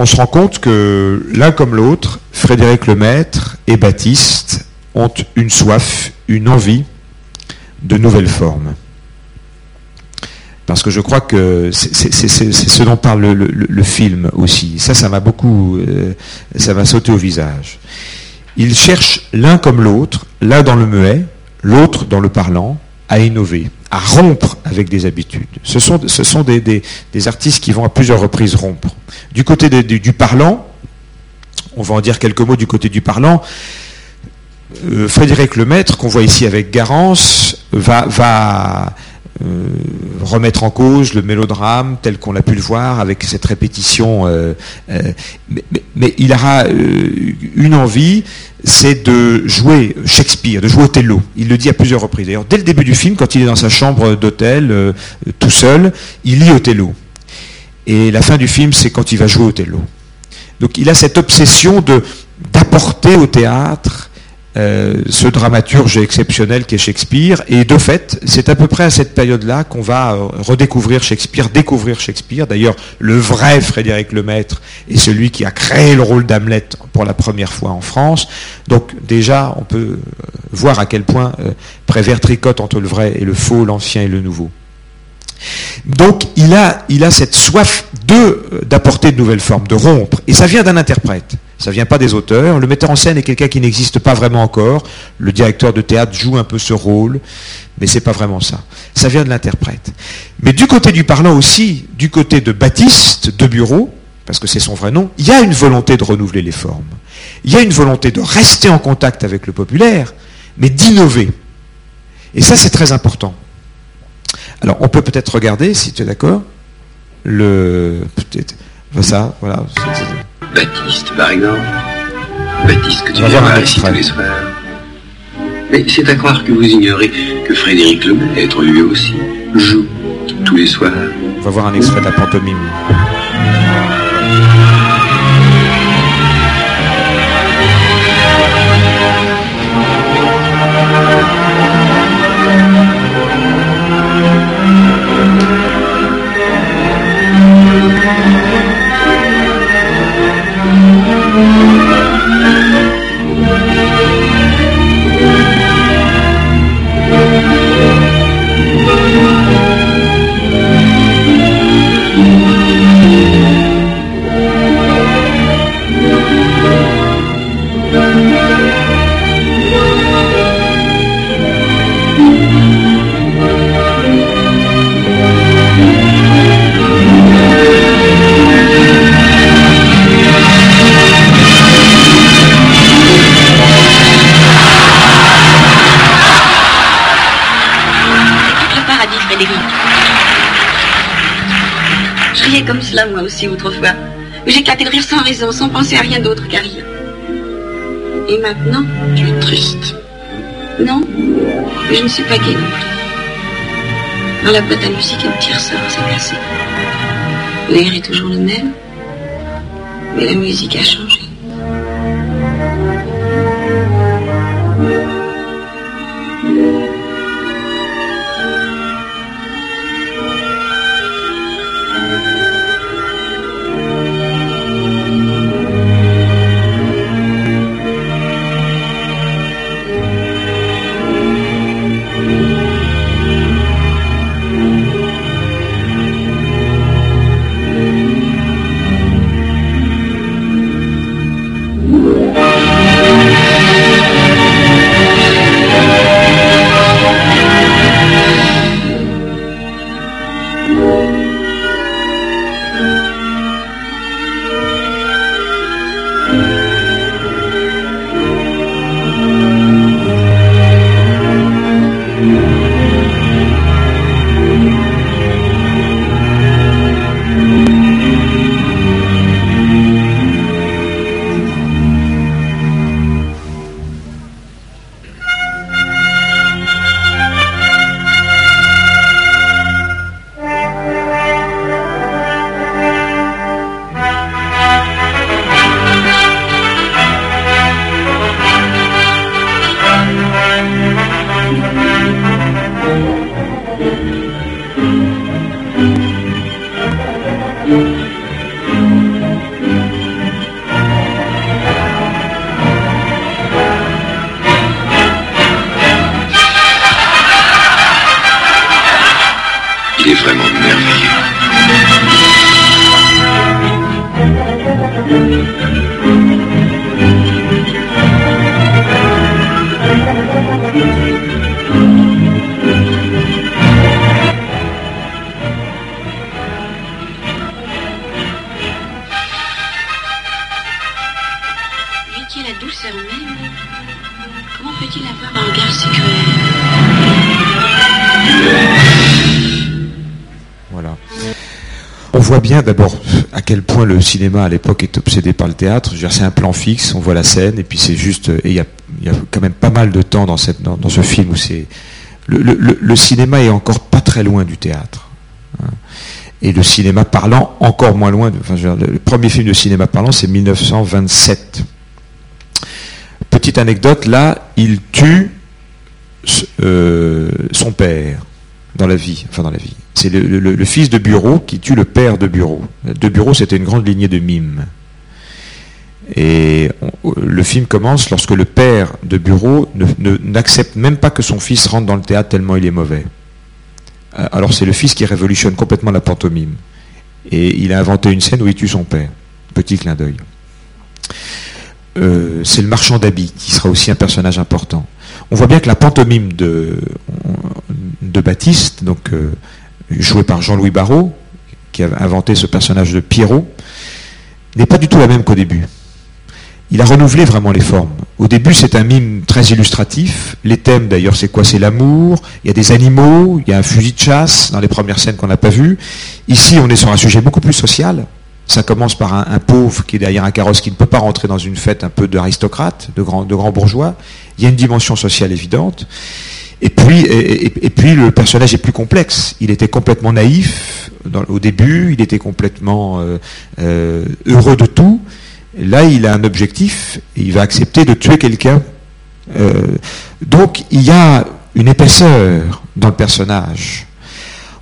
on se rend compte que l'un comme l'autre, Frédéric Lemaître et Baptiste, ont une soif, une envie de nouvelles formes. Parce que je crois que c'est ce dont parle le, film aussi. Ça, ça m'a beaucoup, euh, ça m'a sauté au visage. Ils cherchent l'un comme l'autre, l'un dans le muet, l'autre dans le parlant, à innover, à rompre avec des habitudes. Ce sont, ce sont des, des, artistes qui vont à plusieurs reprises rompre. Du côté du parlant, on va en dire quelques mots du côté du parlant, euh, Frédéric Lemaître, qu'on voit ici avec Garance, va, va euh, remettre en cause le mélodrame tel qu'on a pu le voir avec cette répétition. Euh, mais, il aura une envie, c'est de jouer Shakespeare, de jouer Othello. Il le dit à plusieurs reprises. D'ailleurs, dès le début du film, quand il est dans sa chambre d'hôtel, tout seul, il lit Othello. Et la fin du film, c'est quand il va jouer Othello. Donc il a cette obsession d'apporter au théâtre euh, ce dramaturge exceptionnel qui est Shakespeare. Et de fait, c'est à peu près à cette période-là qu'on va euh, redécouvrir Shakespeare, découvrir Shakespeare. D'ailleurs, le vrai Frédéric Lemaître est celui qui a créé le rôle d'Hamlet pour la première fois en France. Donc déjà, on peut euh, voir à quel point Prévert tricote entre le vrai et le faux, l'ancien et le nouveau. Donc il a, cette soif d'apporter de nouvelles formes, de rompre. Et ça vient d'un interprète. Ça vient pas des auteurs. Le metteur en scène est quelqu'un qui n'existe pas vraiment encore. Le directeur de théâtre joue un peu ce rôle, mais c'est pas vraiment ça. Ça vient de l'interprète. Mais du côté du parlant aussi, du côté de Baptiste de Bureau, parce que c'est son vrai nom, il y a une volonté de renouveler les formes. Il y a une volonté de rester en contact avec le populaire, mais d'innover. Et ça, c'est très important. Alors, on peut peut-être regarder, si tu es d'accord, le. Peut-être. Ça, voilà. Baptiste, par exemple. Baptiste que tu vois ici tous les soirs. Mais c'est à croire que vous ignorez que Frédéric Lemaître, lui aussi, joue tous les soirs. On va voir un extrait de la pantomime. Comme cela, moi aussi, autrefois. J'éclatais de rire sans raison, sans penser à rien d'autre qu'à rire. Et maintenant Tu es triste. Non, je ne suis pas gaie non plus. Dans la boîte à musique, un petit ressort s'est placé. L'air est toujours le même, mais la musique a changé. On voit bien d'abord à quel point le cinéma à l'époque est obsédé par le théâtre. C'est un plan fixe, on voit la scène, et puis c'est juste. Et il y a, quand même pas mal de temps dans, cette, dans, ce film où c'est. Le, cinéma est encore pas très loin du théâtre. Hein. Et le cinéma parlant encore moins loin. enfin, le premier film de cinéma parlant, c'est 1927. Petite anecdote, là, il tue euh, son père dans la vie, enfin dans la vie. C'est le, fils de Bureau qui tue le père de Bureau. De Bureau, c'était une grande lignée de mimes. Et le film commence lorsque le père de Bureau n'accepte même pas que son fils rentre dans le théâtre tellement il est mauvais. Euh, alors c'est le fils qui révolutionne complètement la pantomime. Et il a inventé une scène où il tue son père. Petit clin d'œil. Euh, c'est le marchand d'habits qui sera aussi un personnage important. On voit bien que la pantomime de, de Baptiste, donc euh, joué par Jean-Louis Barrault, qui a inventé ce personnage de Pierrot, n'est pas du tout la même qu'au début. Il a renouvelé vraiment les formes. Au début, c'est un mime très illustratif. Les thèmes, d'ailleurs, c'est quoi? C'est l'amour. Il y a des animaux. Il y a un fusil de chasse dans les premières scènes qu'on n'a pas vues. Ici, on est sur un sujet beaucoup plus social. Ça commence par un, pauvre qui est derrière un carrosse qui ne peut pas rentrer dans une fête un peu d'aristocrate, de grands de grand bourgeois. Il y a une dimension sociale évidente. Et puis, et, puis le personnage est plus complexe. Il était complètement naïf au début, il était complètement euh, euh, heureux de tout. Là, il a un objectif, et il va accepter de tuer quelqu'un. Euh, donc, il y a une épaisseur dans le personnage.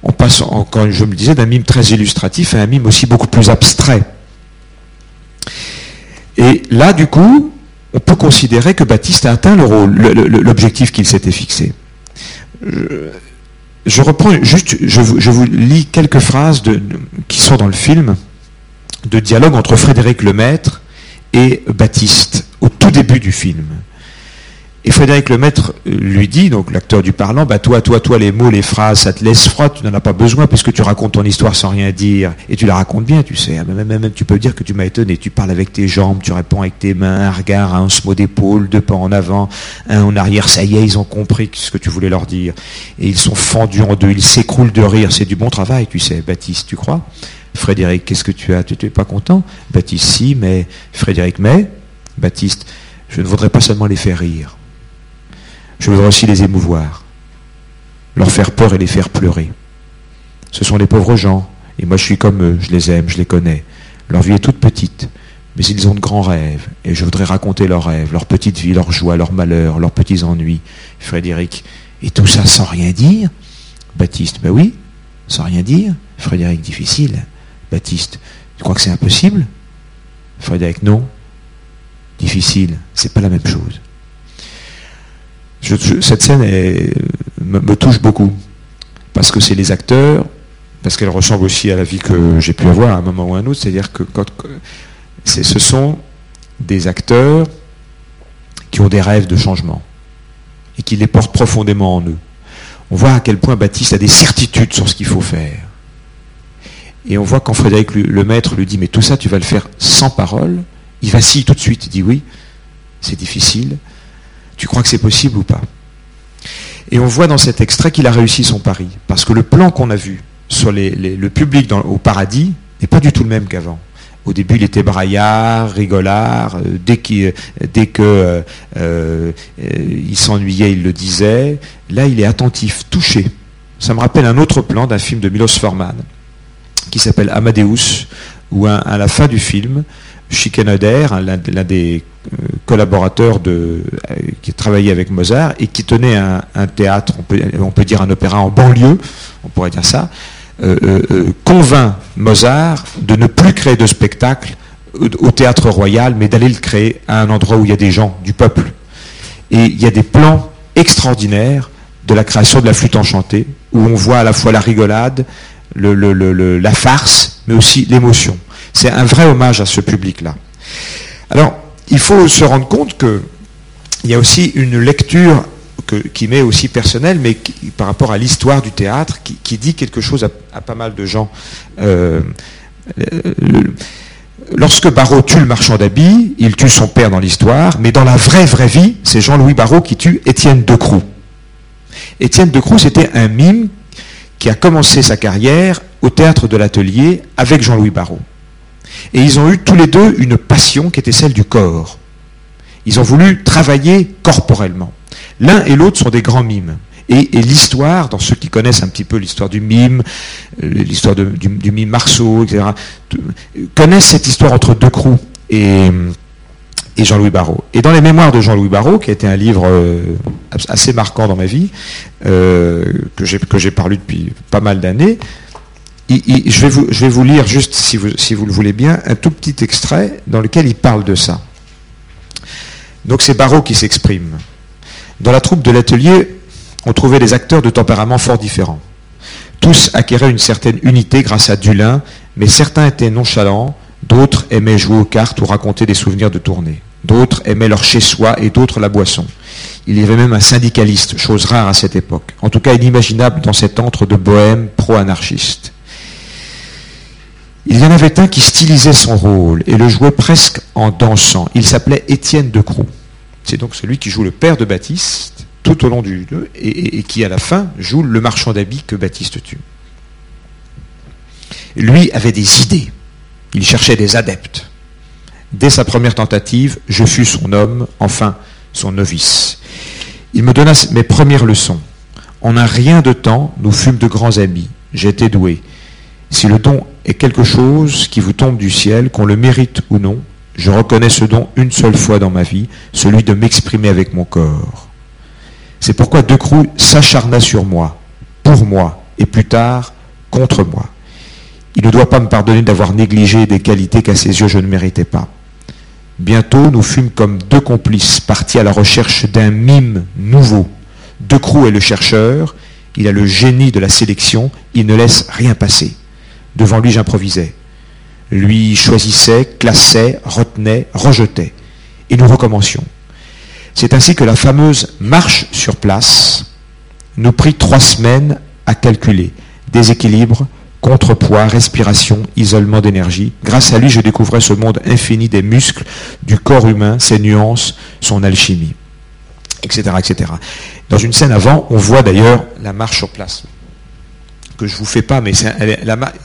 On passe, encore, je me disais, d'un mime très illustratif à un mime aussi beaucoup plus abstrait. Et là, du coup, on peut considérer que Baptiste a atteint l'objectif qu'il s'était fixé je, reprends juste, je, vous lis quelques phrases qui sont dans le film de dialogue entre Frédéric Lemaître et Baptiste au tout début du film. Et Frédéric Lemaître lui dit, donc l'acteur du parlant, bah toi, toi, toi, les mots, les phrases, ça te laisse froid, tu n'en as pas besoin puisque tu racontes ton histoire sans rien dire. Et tu la racontes bien, tu sais. Même, même, tu peux dire que tu m'as étonné. Tu parles avec tes jambes, tu réponds avec tes mains, un regard, un mot d'épaule, deux pas en avant, un en arrière. Ça y est, ils ont compris ce que tu voulais leur dire. Et ils sont fendus en deux, ils s'écroulent de rire. C'est du bon travail, tu sais, Baptiste, tu crois? Frédéric, qu'est-ce que tu as? Tu n'es pas content? Baptiste, si, mais Frédéric, mais Baptiste, je ne voudrais pas seulement les faire rire. Je voudrais aussi les émouvoir, leur faire peur et les faire pleurer. Ce sont les pauvres gens, et moi je suis comme eux, je les aime, je les connais. Leur vie est toute petite, mais ils ont de grands rêves, et je voudrais raconter leurs rêves, leur petite vie, leurs joies, leurs malheurs, leurs petits ennuis. Frédéric, et tout ça sans rien dire? Baptiste, ben oui, sans rien dire. Frédéric, difficile. Baptiste, tu crois que c'est impossible? Frédéric, non. Difficile, c'est pas la même chose cette scène me, touche beaucoup, parce que c'est les acteurs, parce qu'elle ressemble aussi à la vie que j'ai pu avoir à un moment ou à un autre, c'est-à-dire que ce sont des acteurs qui ont des rêves de changement et qui les portent profondément en eux. On voit à quel point Baptiste a des certitudes sur ce qu'il faut faire. Et on voit quand Frédéric le maître lui dit mais tout ça tu vas le faire sans parole, il vacille tout de suite, il dit oui, c'est difficile, tu crois que c'est possible ou pas Et on voit dans cet extrait qu'il a réussi son pari. Parce que le plan qu'on a vu sur le public au paradis n'est pas du tout le même qu'avant. Au début, il était braillard, rigolard. Euh, dès qu'il dès que euh, euh, s'ennuyait, il le disait. Là, il est attentif, touché. Ça me rappelle un autre plan d'un film de Milos Forman qui s'appelle Amadeus, où à la fin du film, Schikaneder, l'un des euh, collaborateurs de, euh, qui travaillait avec Mozart et qui tenait un, théâtre, on peut, dire un opéra en banlieue, on pourrait dire ça, euh, convainc Mozart de ne plus créer de spectacle au théâtre royal, mais d'aller le créer à un endroit où il y a des gens, du peuple. Et il y a des plans extraordinaires de la création de la flûte enchantée, où on voit à la fois la rigolade, la farce, mais aussi l'émotion. C'est un vrai hommage à ce public-là. Alors, il faut se rendre compte qu'il y a aussi une lecture qui m'est aussi personnelle, mais par rapport à l'histoire du théâtre, qui, dit quelque chose à, pas mal de gens. Euh, lorsque Barrault tue le marchand d'habits, il tue son père dans l'histoire, mais dans la vraie, vraie vie, c'est Jean-Louis Barrault qui tue Étienne Decroux. Étienne Decroux, c'était un mime qui a commencé sa carrière au théâtre de l'Atelier avec Jean-Louis Barrault. Et ils ont eu tous les deux une passion qui était celle du corps. Ils ont voulu travailler corporellement. L'un et l'autre sont des grands mimes. Et, l'histoire, dans ceux qui connaissent un petit peu l'histoire du mime, euh, l'histoire du, mime Marceau, etc., connaissent cette histoire entre Decroux et, et Jean-Louis Barrault. Et dans les mémoires de Jean-Louis Barrault, qui a été un livre euh, assez marquant dans ma vie, euh, que j'ai parlu depuis pas mal d'années, je, vais vous, lire juste, si vous, le voulez bien, un tout petit extrait dans lequel il parle de ça. Donc c'est Barrault qui s'exprime. Dans la troupe de l'atelier, on trouvait des acteurs de tempéraments fort différents. Tous acquéraient une certaine unité grâce à Dulin, mais certains étaient nonchalants, d'autres aimaient jouer aux cartes ou raconter des souvenirs de tournée. D'autres aimaient leur chez-soi et d'autres la boisson. Il y avait même un syndicaliste, chose rare à cette époque, en tout cas inimaginable dans cet antre de bohème pro-anarchiste. Il y en avait un qui stylisait son rôle et le jouait presque en dansant. Il s'appelait Étienne Decroux. C'est donc celui qui joue le père de Baptiste tout au long du et, et qui à la fin joue le marchand d'habits que Baptiste tue. Lui avait des idées. Il cherchait des adeptes. Dès sa première tentative, je fus son homme, enfin son novice. Il me donna mes premières leçons. En un rien de temps, nous fûmes de grands amis. J'étais doué. Si le don est quelque chose qui vous tombe du ciel, qu'on le mérite ou non, je reconnais ce don une seule fois dans ma vie, celui de m'exprimer avec mon corps. C'est pourquoi Decroux s'acharna sur moi, pour moi, et plus tard, contre moi. Il ne doit pas me pardonner d'avoir négligé des qualités qu'à ses yeux je ne méritais pas. Bientôt, nous fûmes comme deux complices partis à la recherche d'un mime nouveau. Decroux est le chercheur, il a le génie de la sélection, il ne laisse rien passer. Devant lui, j'improvisais. Lui choisissait, classait, retenait, rejetait. Et nous recommencions. C'est ainsi que la fameuse marche sur place nous prit trois semaines à calculer. Déséquilibre, contrepoids, respiration, isolement d'énergie. Grâce à lui, je découvrais ce monde infini des muscles, du corps humain, ses nuances, son alchimie, etc., etc. Dans une scène avant, on voit d'ailleurs la marche sur place que je vous fais pas, mais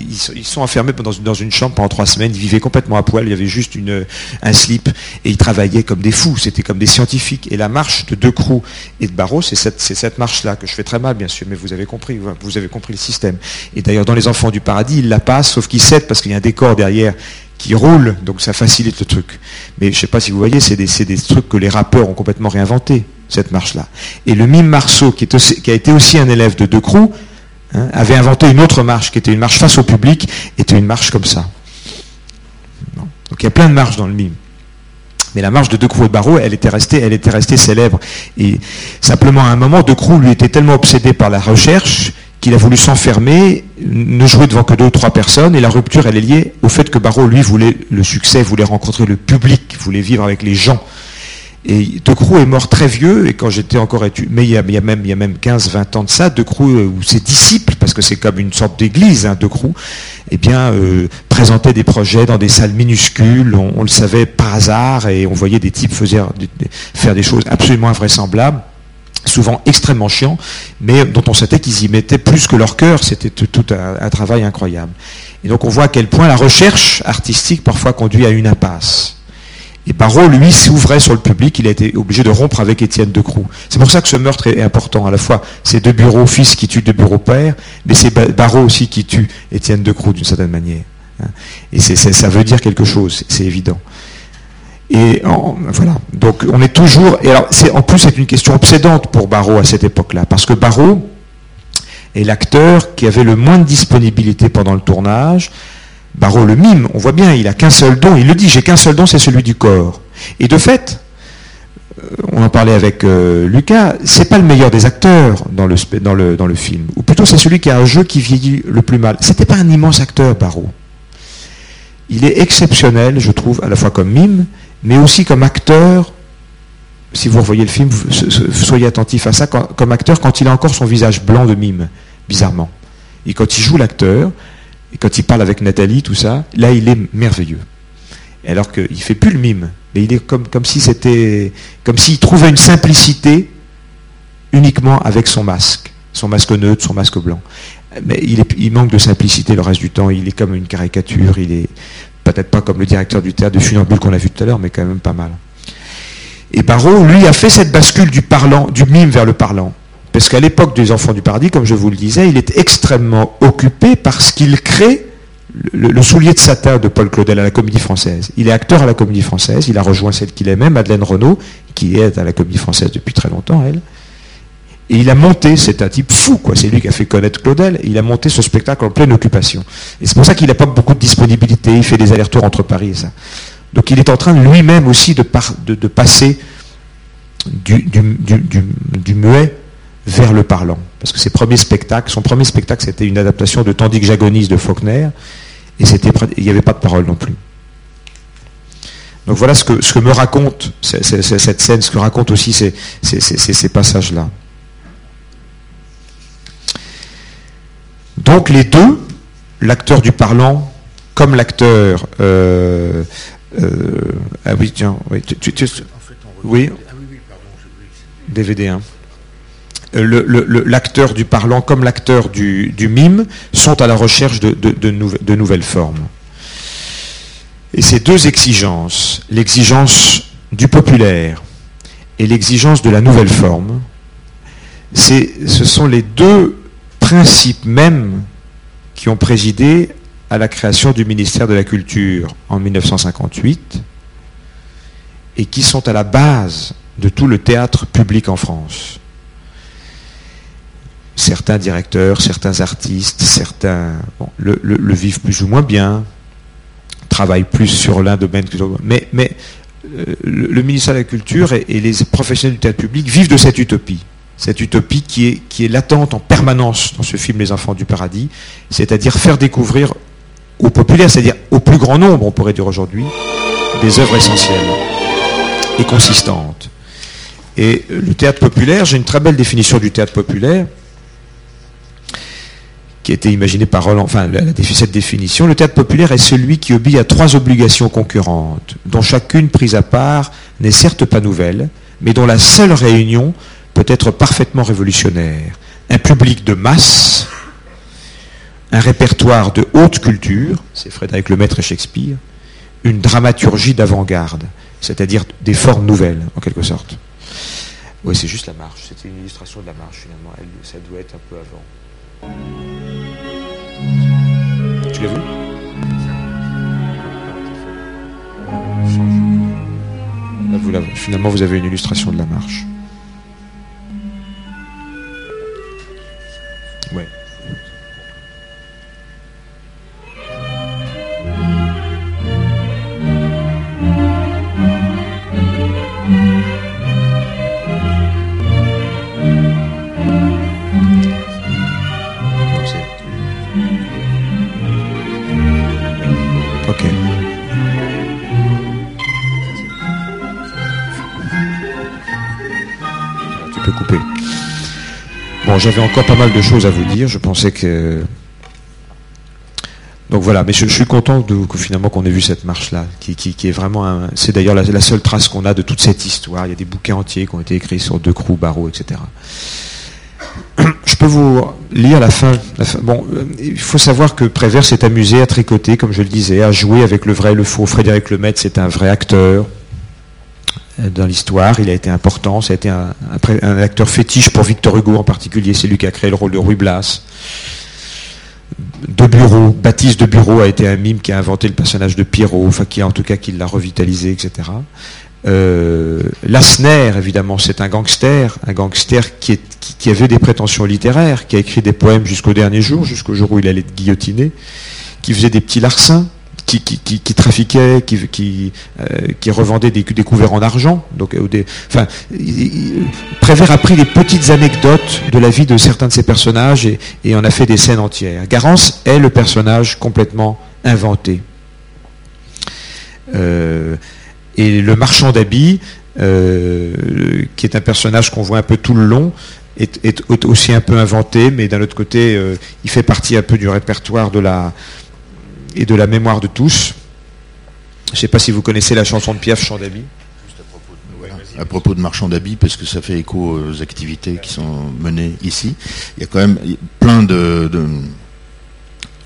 ils, sont enfermés dans, une chambre pendant trois semaines, ils vivaient complètement à poil, il y avait juste une, un slip, et ils travaillaient comme des fous, c'était comme des scientifiques. Et la marche de Decroux et de Barreau, c'est cette, marche-là, que je fais très mal, bien sûr, mais vous avez compris, vous avez compris le système. Et d'ailleurs, dans Les Enfants du Paradis, ils la passent, sauf qu'ils cèdent parce qu'il y a un décor derrière qui roule, donc ça facilite le truc. Mais je ne sais pas si vous voyez, c'est des, trucs que les rappeurs ont complètement réinventés, cette marche-là. Et le mime Marceau, qui, qui a été aussi un élève de Decroux, Hein, avait inventé une autre marche qui était une marche face au public, était une marche comme ça. Donc il y a plein de marches dans le mime. Mais la marche de Decroux et Barreau, elle était restée, elle était restée célèbre. Et simplement à un moment, Decroux lui était tellement obsédé par la recherche qu'il a voulu s'enfermer, ne jouer devant que deux ou trois personnes, et la rupture, elle est liée au fait que Barreau, lui, voulait le succès, voulait rencontrer le public, voulait vivre avec les gens. Et De est mort très vieux, et quand j'étais encore mais il y, a, même, il y a même 15-20 ans de ça, De euh, ou ses disciples, parce que c'est comme une sorte d'église, hein, De eh bien, euh, des projets dans des salles minuscules, on, le savait par hasard, et on voyait des types faire des choses absolument invraisemblables souvent extrêmement chiants, mais dont on savait qu'ils y mettaient plus que leur cœur, c'était tout un, travail incroyable. Et donc on voit à quel point la recherche artistique parfois conduit à une impasse. Et Barreau, lui, s'ouvrait sur le public, il a été obligé de rompre avec Étienne Decroux. C'est pour ça que ce meurtre est important. À la fois, c'est deux bureaux fils qui tuent deux bureaux pères, mais c'est Barreau aussi qui tue Étienne Decroux d'une certaine manière. Hein. Et ça veut dire quelque chose, c'est évident. Et voilà. Donc on est toujours. En plus, c'est une question obsédante pour Barreau à cette époque-là, parce que Barreau est l'acteur qui avait le moins de disponibilité pendant le tournage, Barreau le mime, on voit bien, il a qu'un seul don, il le dit, j'ai qu'un seul don, c'est celui du corps. Et de fait, euh, on en parlait avec euh, Lucas, c'est pas le meilleur des acteurs dans le, dans le, dans le film, ou plutôt c'est celui qui a un jeu qui vieillit le plus mal. C'était pas un immense acteur, Barreau. Il est exceptionnel, je trouve, à la fois comme mime, mais aussi comme acteur. Si vous revoyez le film, soyez attentif à ça, comme acteur quand il a encore son visage blanc de mime, bizarrement. Et quand il joue l'acteur, et quand il parle avec Nathalie, tout ça, là, il est merveilleux. alors qu'il ne fait plus le mime. Mais il est comme, si c'était. comme s'il trouvait une simplicité uniquement avec son masque. Son masque neutre, son masque blanc. Mais il manque de simplicité le reste du temps. Il est comme une caricature. Il est peut-être pas comme le directeur du théâtre de Funambule qu'on a vu tout à l'heure, mais quand même pas mal. Et Barrault, lui, a fait cette bascule du parlant, du mime vers le parlant. Parce qu'à l'époque des Enfants du Paradis, comme je vous le disais, il est extrêmement occupé parce qu'il crée le, soulier de satin de Paul Claudel à la Comédie Française. Il est acteur à la Comédie Française, il a rejoint celle qu'il aimait, Madeleine Renaud, qui est à la Comédie Française depuis très longtemps, elle. Et il a monté, c'est un type fou, quoi. C'est lui qui a fait connaître Claudel. Il a monté ce spectacle en pleine occupation. Et c'est pour ça qu'il n'a pas beaucoup de disponibilité. Il fait des allers-retours entre Paris et ça. Donc il est en train lui-même aussi de, passer du, muet vers le parlant. Parce que ses premiers spectacles, son premier spectacle, c'était une adaptation de Tandis que j'agonise de Faulkner, et c'était, il n'y avait pas de parole non plus. Donc voilà ce que, ce que me raconte cette scène, ce que racontent aussi ces, ces passages-là. Donc les deux, l'acteur du parlant comme l'acteur euh, euh, ah oui, tiens, oui, oui, DVD 1. L'acteur du parlant comme l'acteur du, mime sont à la recherche de, de nouvelles formes. Et ces deux exigences, l'exigence du populaire et l'exigence de la nouvelle forme, ce sont les deux principes mêmes qui ont présidé à la création du ministère de la Culture en 1958 et qui sont à la base de tout le théâtre public en France. Certains directeurs, certains artistes, certains le, vivent plus ou moins bien, travaillent plus sur l'un domaine que l'autre. Mais, euh, le, ministère de la Culture et, les professionnels du théâtre public vivent de cette utopie cette utopie qui est, qui est latente en permanence dans ce film Les Enfants du Paradis, c'est-à-dire faire découvrir au populaire, c'est-à-dire au plus grand nombre, on pourrait dire aujourd'hui, des œuvres essentielles et consistantes. Et le théâtre populaire, j'ai une très belle définition du théâtre populaire, qui a été imaginée par Roland, enfin cette définition, le théâtre populaire est celui qui obéit à trois obligations concurrentes, dont chacune prise à part n'est certes pas nouvelle, mais dont la seule réunion peut être parfaitement révolutionnaire. Un public de masse, un répertoire de haute culture, c'est Frédéric Lemaître et Shakespeare, une dramaturgie d'avant-garde, c'est-à-dire des formes nouvelles, en quelque sorte. Oui, c'est juste la marche. C'était une illustration de la marche, finalement. ça doit être un peu avant. Tu l'as vu Finalement, vous avez une illustration de la marche. J'avais encore pas mal de choses à vous dire. Je pensais que. Donc voilà, mais je, suis content que finalement qu'on ait vu cette marche-là, qui, est vraiment. C'est d'ailleurs la, seule trace qu'on a de toute cette histoire. Il y a des bouquins entiers qui ont été écrits sur deux Crou, Barreau, etc. Peux vous lire la fin. Bon, euh, il faut savoir que Prévert s'est amusé à tricoter, comme je le disais, à jouer avec le vrai et le faux. Frédéric Lemaitre, c'est un vrai acteur. Euh, dans l'histoire. Il a été important. Ça a été un, acteur fétiche pour Victor Hugo en particulier. C'est lui qui a créé le rôle de Ruy Blas. De Bureau, Baptiste de Bureau a été un mime qui a inventé le personnage de Pierrot, enfin qui en tout cas qui l'a revitalisé, etc. Euh, évidemment, c'est un gangster, un gangster qui, avait des prétentions littéraires, qui a écrit des poèmes jusqu'au dernier jour, jusqu'au jour où il allait être guillotiné, qui faisait des petits larcins, qui, qui, qui, euh, qui revendaient des, couverts en argent. Donc, euh, Prévert a pris des petites anecdotes de la vie de certains de ces personnages et, et en a fait des scènes entières. Garance est le personnage complètement inventé. Euh, et le marchand d'habits, euh, qui est un personnage qu'on voit un peu tout le long, est, aussi un peu inventé, mais d'un autre côté, euh, il fait partie un peu du répertoire de la, et de la mémoire de tous. Je ne sais pas si vous connaissez la chanson de Piaf, Chant d'habits. À propos de marchand d'habits, parce que ça fait écho aux activités qui sont menées ici, il y a quand même plein de,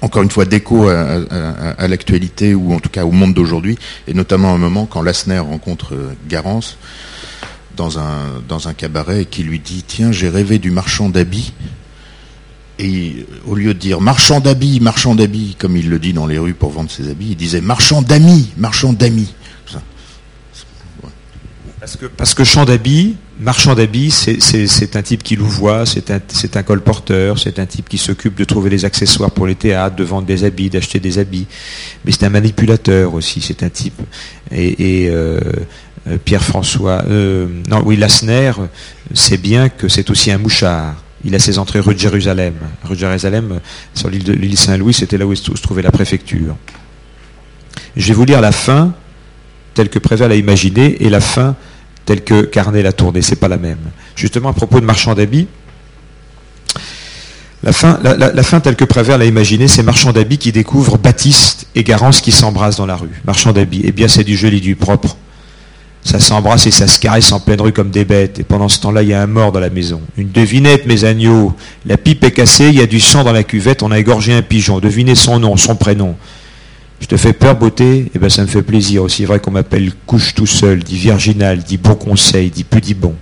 encore une fois, d'écho à, l'actualité, ou en tout cas au monde d'aujourd'hui, et notamment un moment quand Lassner rencontre euh, Garance dans un, dans un cabaret et qui lui dit Tiens, j'ai rêvé du marchand d'habits. Et au lieu de dire marchand d'habits, marchand d'habits, comme il le dit dans les rues pour vendre ses habits, il disait marchand d'amis, marchand d'amis. Parce que, champ d'habits, marchand d'habits, c'est un type qui louvoie, c'est un, colporteur, c'est un type qui s'occupe de trouver des accessoires pour les théâtres, de vendre des habits, d'acheter des habits. Mais c'est un manipulateur aussi, c'est un type. Et, euh, euh, Pierre-François, euh, non, oui, Lassner sait bien que c'est aussi un mouchard. Il a ses entrées rue de Jérusalem. Rue de Jérusalem, sur l'île Saint-Louis, c'était là où se trouvait la préfecture. Je vais vous lire la fin, telle que Préval a imaginé, et la fin telle que Carnet l'a tournée. C'est pas la même. Justement, à propos de marchand d'habits, la fin, la, fin telle que Prévert l'a imaginée, c'est marchand d'habits qui découvre Baptiste et Garance qui s'embrassent dans la rue. Marchand d'habits. Eh bien, c'est du joli, du propre. Ça s'embrasse et ça se caresse en pleine rue comme des bêtes. Et pendant ce temps-là, il y a un mort dans la maison. Une devinette, mes agneaux. La pipe est cassée, il y a du sang dans la cuvette, on a égorgé un pigeon. Devinez son nom, son prénom. Je te fais peur, beauté Eh bien, ça me fait plaisir. Aussi vrai qu'on m'appelle couche tout seul, dit virginal, dit bon conseil, dit plus dit bon.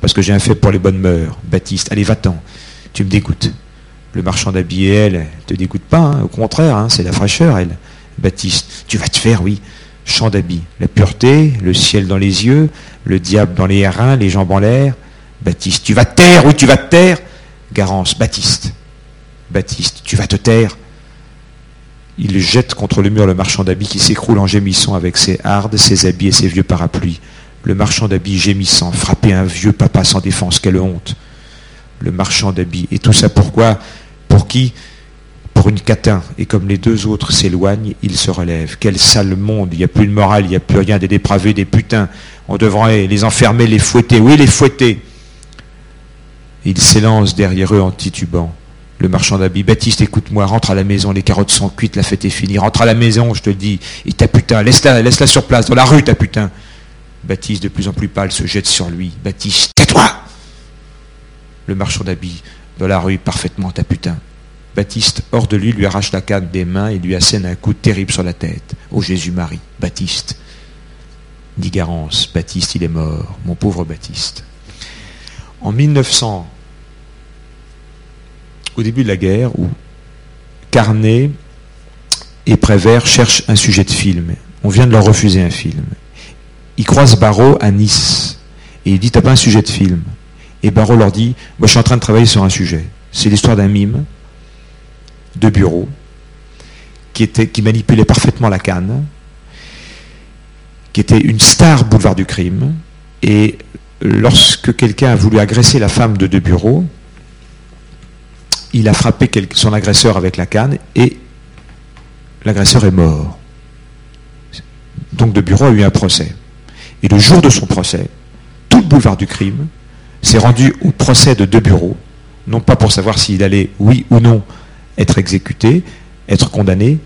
Parce que j'ai un fait pour les bonnes mœurs. Baptiste, allez, va-t'en. Tu me dégoûtes. Le marchand d'habits, elle, te dégoûte pas. Hein. Au contraire, hein, c'est la fraîcheur, elle. Baptiste, tu vas te faire, oui champ d'habits. La pureté, le ciel dans les yeux, le diable dans les reins, les jambes en l'air. Baptiste, tu vas te taire, oui, tu vas te taire. Garance, Baptiste. Baptiste, tu vas te taire. Il jette contre le mur le marchand d'habits qui s'écroule en gémissant avec ses hardes, ses habits et ses vieux parapluies. Le marchand d'habits gémissant, frapper un vieux papa sans défense, quelle honte. Le marchand d'habits. Et tout ça pourquoi? Pour qui? Pour une catin, et comme les deux autres s'éloignent, il se relève. Quel sale monde, il n'y a plus de morale, il n'y a plus rien, des dépravés, des putains. On devrait les enfermer, les fouetter. Oui, les fouetter. Il s'élance derrière eux en titubant. Le marchand d'habits, Baptiste, écoute-moi, rentre à la maison, les carottes sont cuites, la fête est finie. Rentre à la maison, je te dis. Et ta putain, laisse-la, laisse-la sur place, dans la rue, ta putain. Baptiste, de plus en plus pâle, se jette sur lui. Baptiste, tais-toi Le marchand d'habits, dans la rue, parfaitement, ta putain. Baptiste, hors de lui, lui arrache la canne des mains et lui assène un coup terrible sur la tête. Ô Jésus-Marie, Baptiste. Dit Garance, Baptiste, il est mort, mon pauvre Baptiste. En 1900, au début de la guerre, où Carnet et Prévert cherchent un sujet de film, on vient de leur refuser un film. Ils croisent Barreau à Nice et il dit T'as pas un sujet de film Et Barreau leur dit Moi je suis en train de travailler sur un sujet. C'est l'histoire d'un mime de bureau qui, était, qui manipulait parfaitement la canne, qui était une star boulevard du crime. Et lorsque quelqu'un a voulu agresser la femme de De Bureau, il a frappé son agresseur avec la canne et l'agresseur est mort. Donc De Bureau a eu un procès. Et le jour de son procès, tout le boulevard du crime s'est rendu au procès de De Bureau, non pas pour savoir s'il allait, oui ou non, être exécuté, être condamné,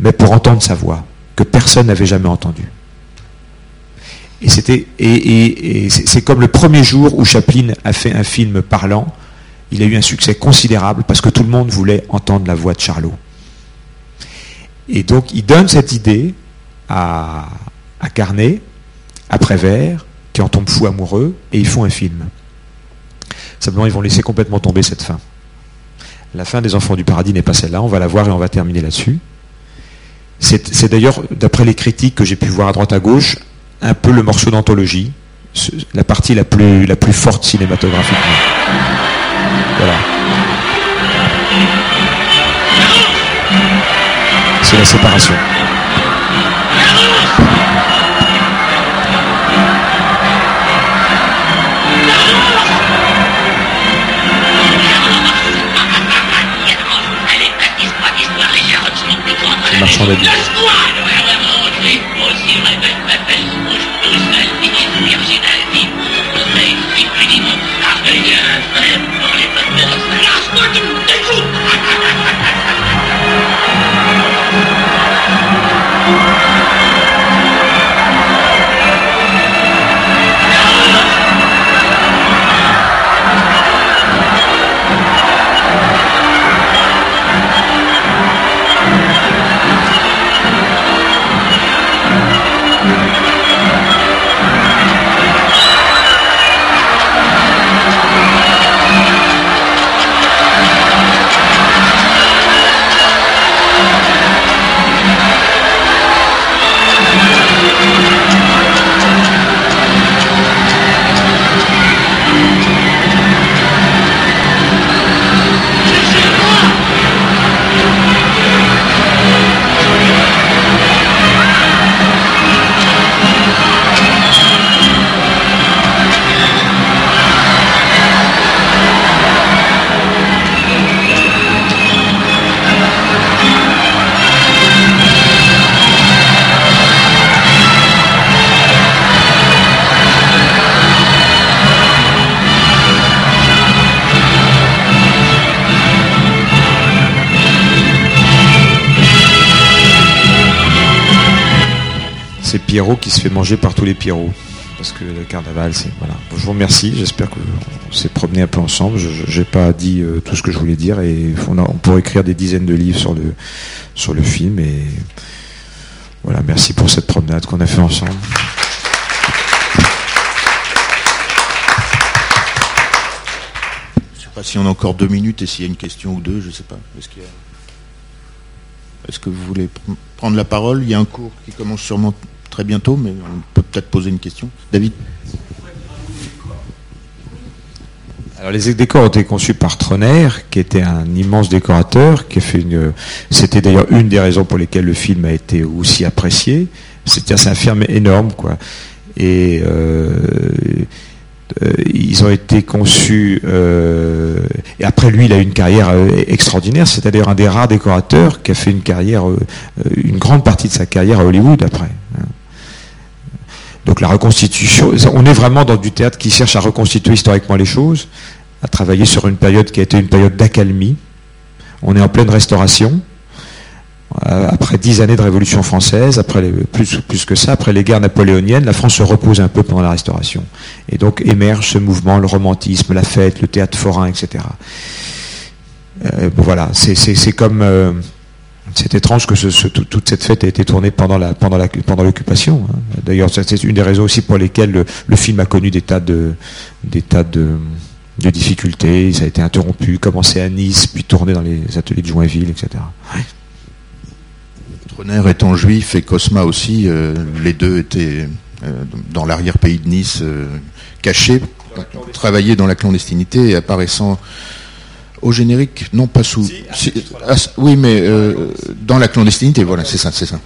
mais pour entendre sa voix, que personne n'avait jamais entendue. Et c'était et, c'est comme le premier jour où Chaplin a fait un film parlant, il a eu un succès considérable parce que tout le monde voulait entendre la voix de Charlot. Et donc il donne cette idée à, à Carnet, à Prévert, qui en tombe fou amoureux, et ils font un film. Simplement, ils vont laisser complètement tomber cette fin. La fin des Enfants du Paradis n'est pas celle-là, on va la voir et on va terminer là-dessus. C'est d'ailleurs, d'après les critiques que j'ai pu voir à droite à gauche, un peu le morceau d'anthologie, la partie la plus, la plus forte cinématographiquement. Voilà. C'est la séparation. marchand d'habits. Pierrot qui se fait manger par tous les Pierrots. Parce que le carnaval, c'est. Voilà. je vous remercie. J'espère qu'on s'est promené un peu ensemble. Je n'ai pas dit euh, tout ce que je voulais dire. Et on, on, pourrait écrire des dizaines de livres sur le, sur le film. Et voilà, merci pour cette promenade qu'on a fait ensemble. Je ne sais pas si on a encore deux minutes et s'il y a une question ou deux, je ne sais pas. Est-ce est que vous voulez prendre la parole? Il y a un cours qui commence sûrement très bientôt, mais on peut peut-être poser une question. David Alors les décors ont été conçus par Troner, qui était un immense décorateur, qui a fait une. C'était d'ailleurs une des raisons pour lesquelles le film a été aussi apprécié. C'était un film énorme, quoi. Et euh, euh, ils ont été conçus. Euh, et après, lui, il a eu une carrière extraordinaire. C'est dire un des rares décorateurs qui a fait une carrière, une grande partie de sa carrière à Hollywood après. Donc la reconstitution, on est vraiment dans du théâtre qui cherche à reconstituer historiquement les choses, à travailler sur une période qui a été une période d'accalmie. On est en pleine restauration. Euh, après dix années de Révolution française, après plus, plus que ça, après les guerres napoléoniennes, la France se repose un peu pendant la Restauration. Et donc émerge ce mouvement, le romantisme, la fête, le théâtre forain, etc. Euh, voilà, c'est comme... Euh, c'est étrange que toute cette fête ait été tournée pendant l'occupation. Hein. D'ailleurs, c'est une des raisons aussi pour lesquelles le, film a connu des tas de difficultés. Ça a été interrompu, commencé à Nice, puis tourné dans les ateliers de Joinville, etc. Ouais. étant juif et Cosma aussi, euh, les deux étaient euh, dans l'arrière-pays de Nice, euh, cachés, travaillaient dans la clandestinité et apparaissant au générique, non pas sous. Ah, oui, mais euh, dans la clandestinité, voilà, c'est ça, c'est ça.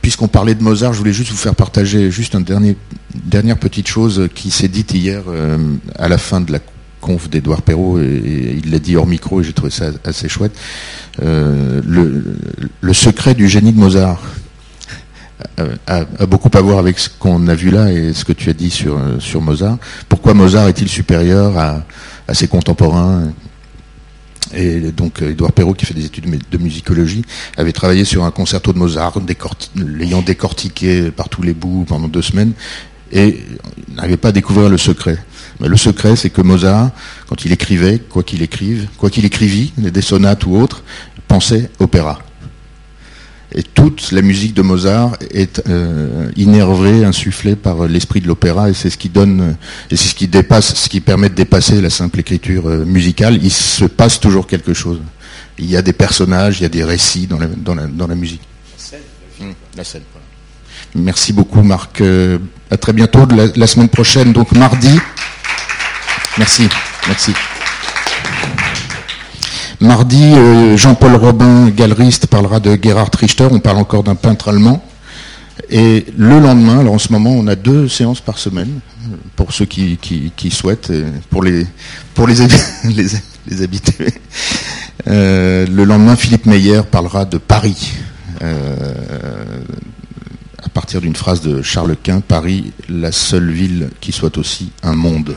Puisqu'on parlait de Mozart, je voulais juste vous faire partager juste une dernier, dernière petite chose qui s'est dite hier euh, à la fin de la conf d'Edouard Perrault, et, il l'a dit hors micro, et j'ai trouvé ça assez chouette. Euh, le, secret du génie de Mozart a, beaucoup à voir avec ce qu'on a vu là et ce que tu as dit sur, sur Mozart. Pourquoi Mozart est-il supérieur à assez contemporain. Et donc Édouard Perrault, qui fait des études de musicologie, avait travaillé sur un concerto de Mozart, l'ayant décortiqué par tous les bouts pendant deux semaines, et n'arrivait pas à découvrir le secret. Mais le secret, c'est que Mozart, quand il écrivait, quoi qu'il écrive, quoi qu'il écrivit, des sonates ou autres, pensait opéra. Et toute la musique de Mozart est euh, innervée, insufflée par l'esprit de l'opéra, et c'est ce qui donne, et c'est ce qui dépasse, ce qui permet de dépasser la simple écriture euh, musicale. Il se passe toujours quelque chose. Il y a des personnages, il y a des récits dans la, dans la, dans la musique. La scène. Mmh, Merci beaucoup, Marc. Euh, à très bientôt, la, la semaine prochaine, donc mardi. Merci. Merci. Mardi, euh, Jean-Paul Robin, galeriste, parlera de Gerhard Richter. On parle encore d'un peintre allemand. Et le lendemain, alors en ce moment, on a deux séances par semaine, pour ceux qui, souhaitent, pour les, pour habitués. Euh, le lendemain, Philippe Meyer parlera de Paris. Euh, à partir d'une phrase de Charles Quint, Paris, la seule ville qui soit aussi un monde.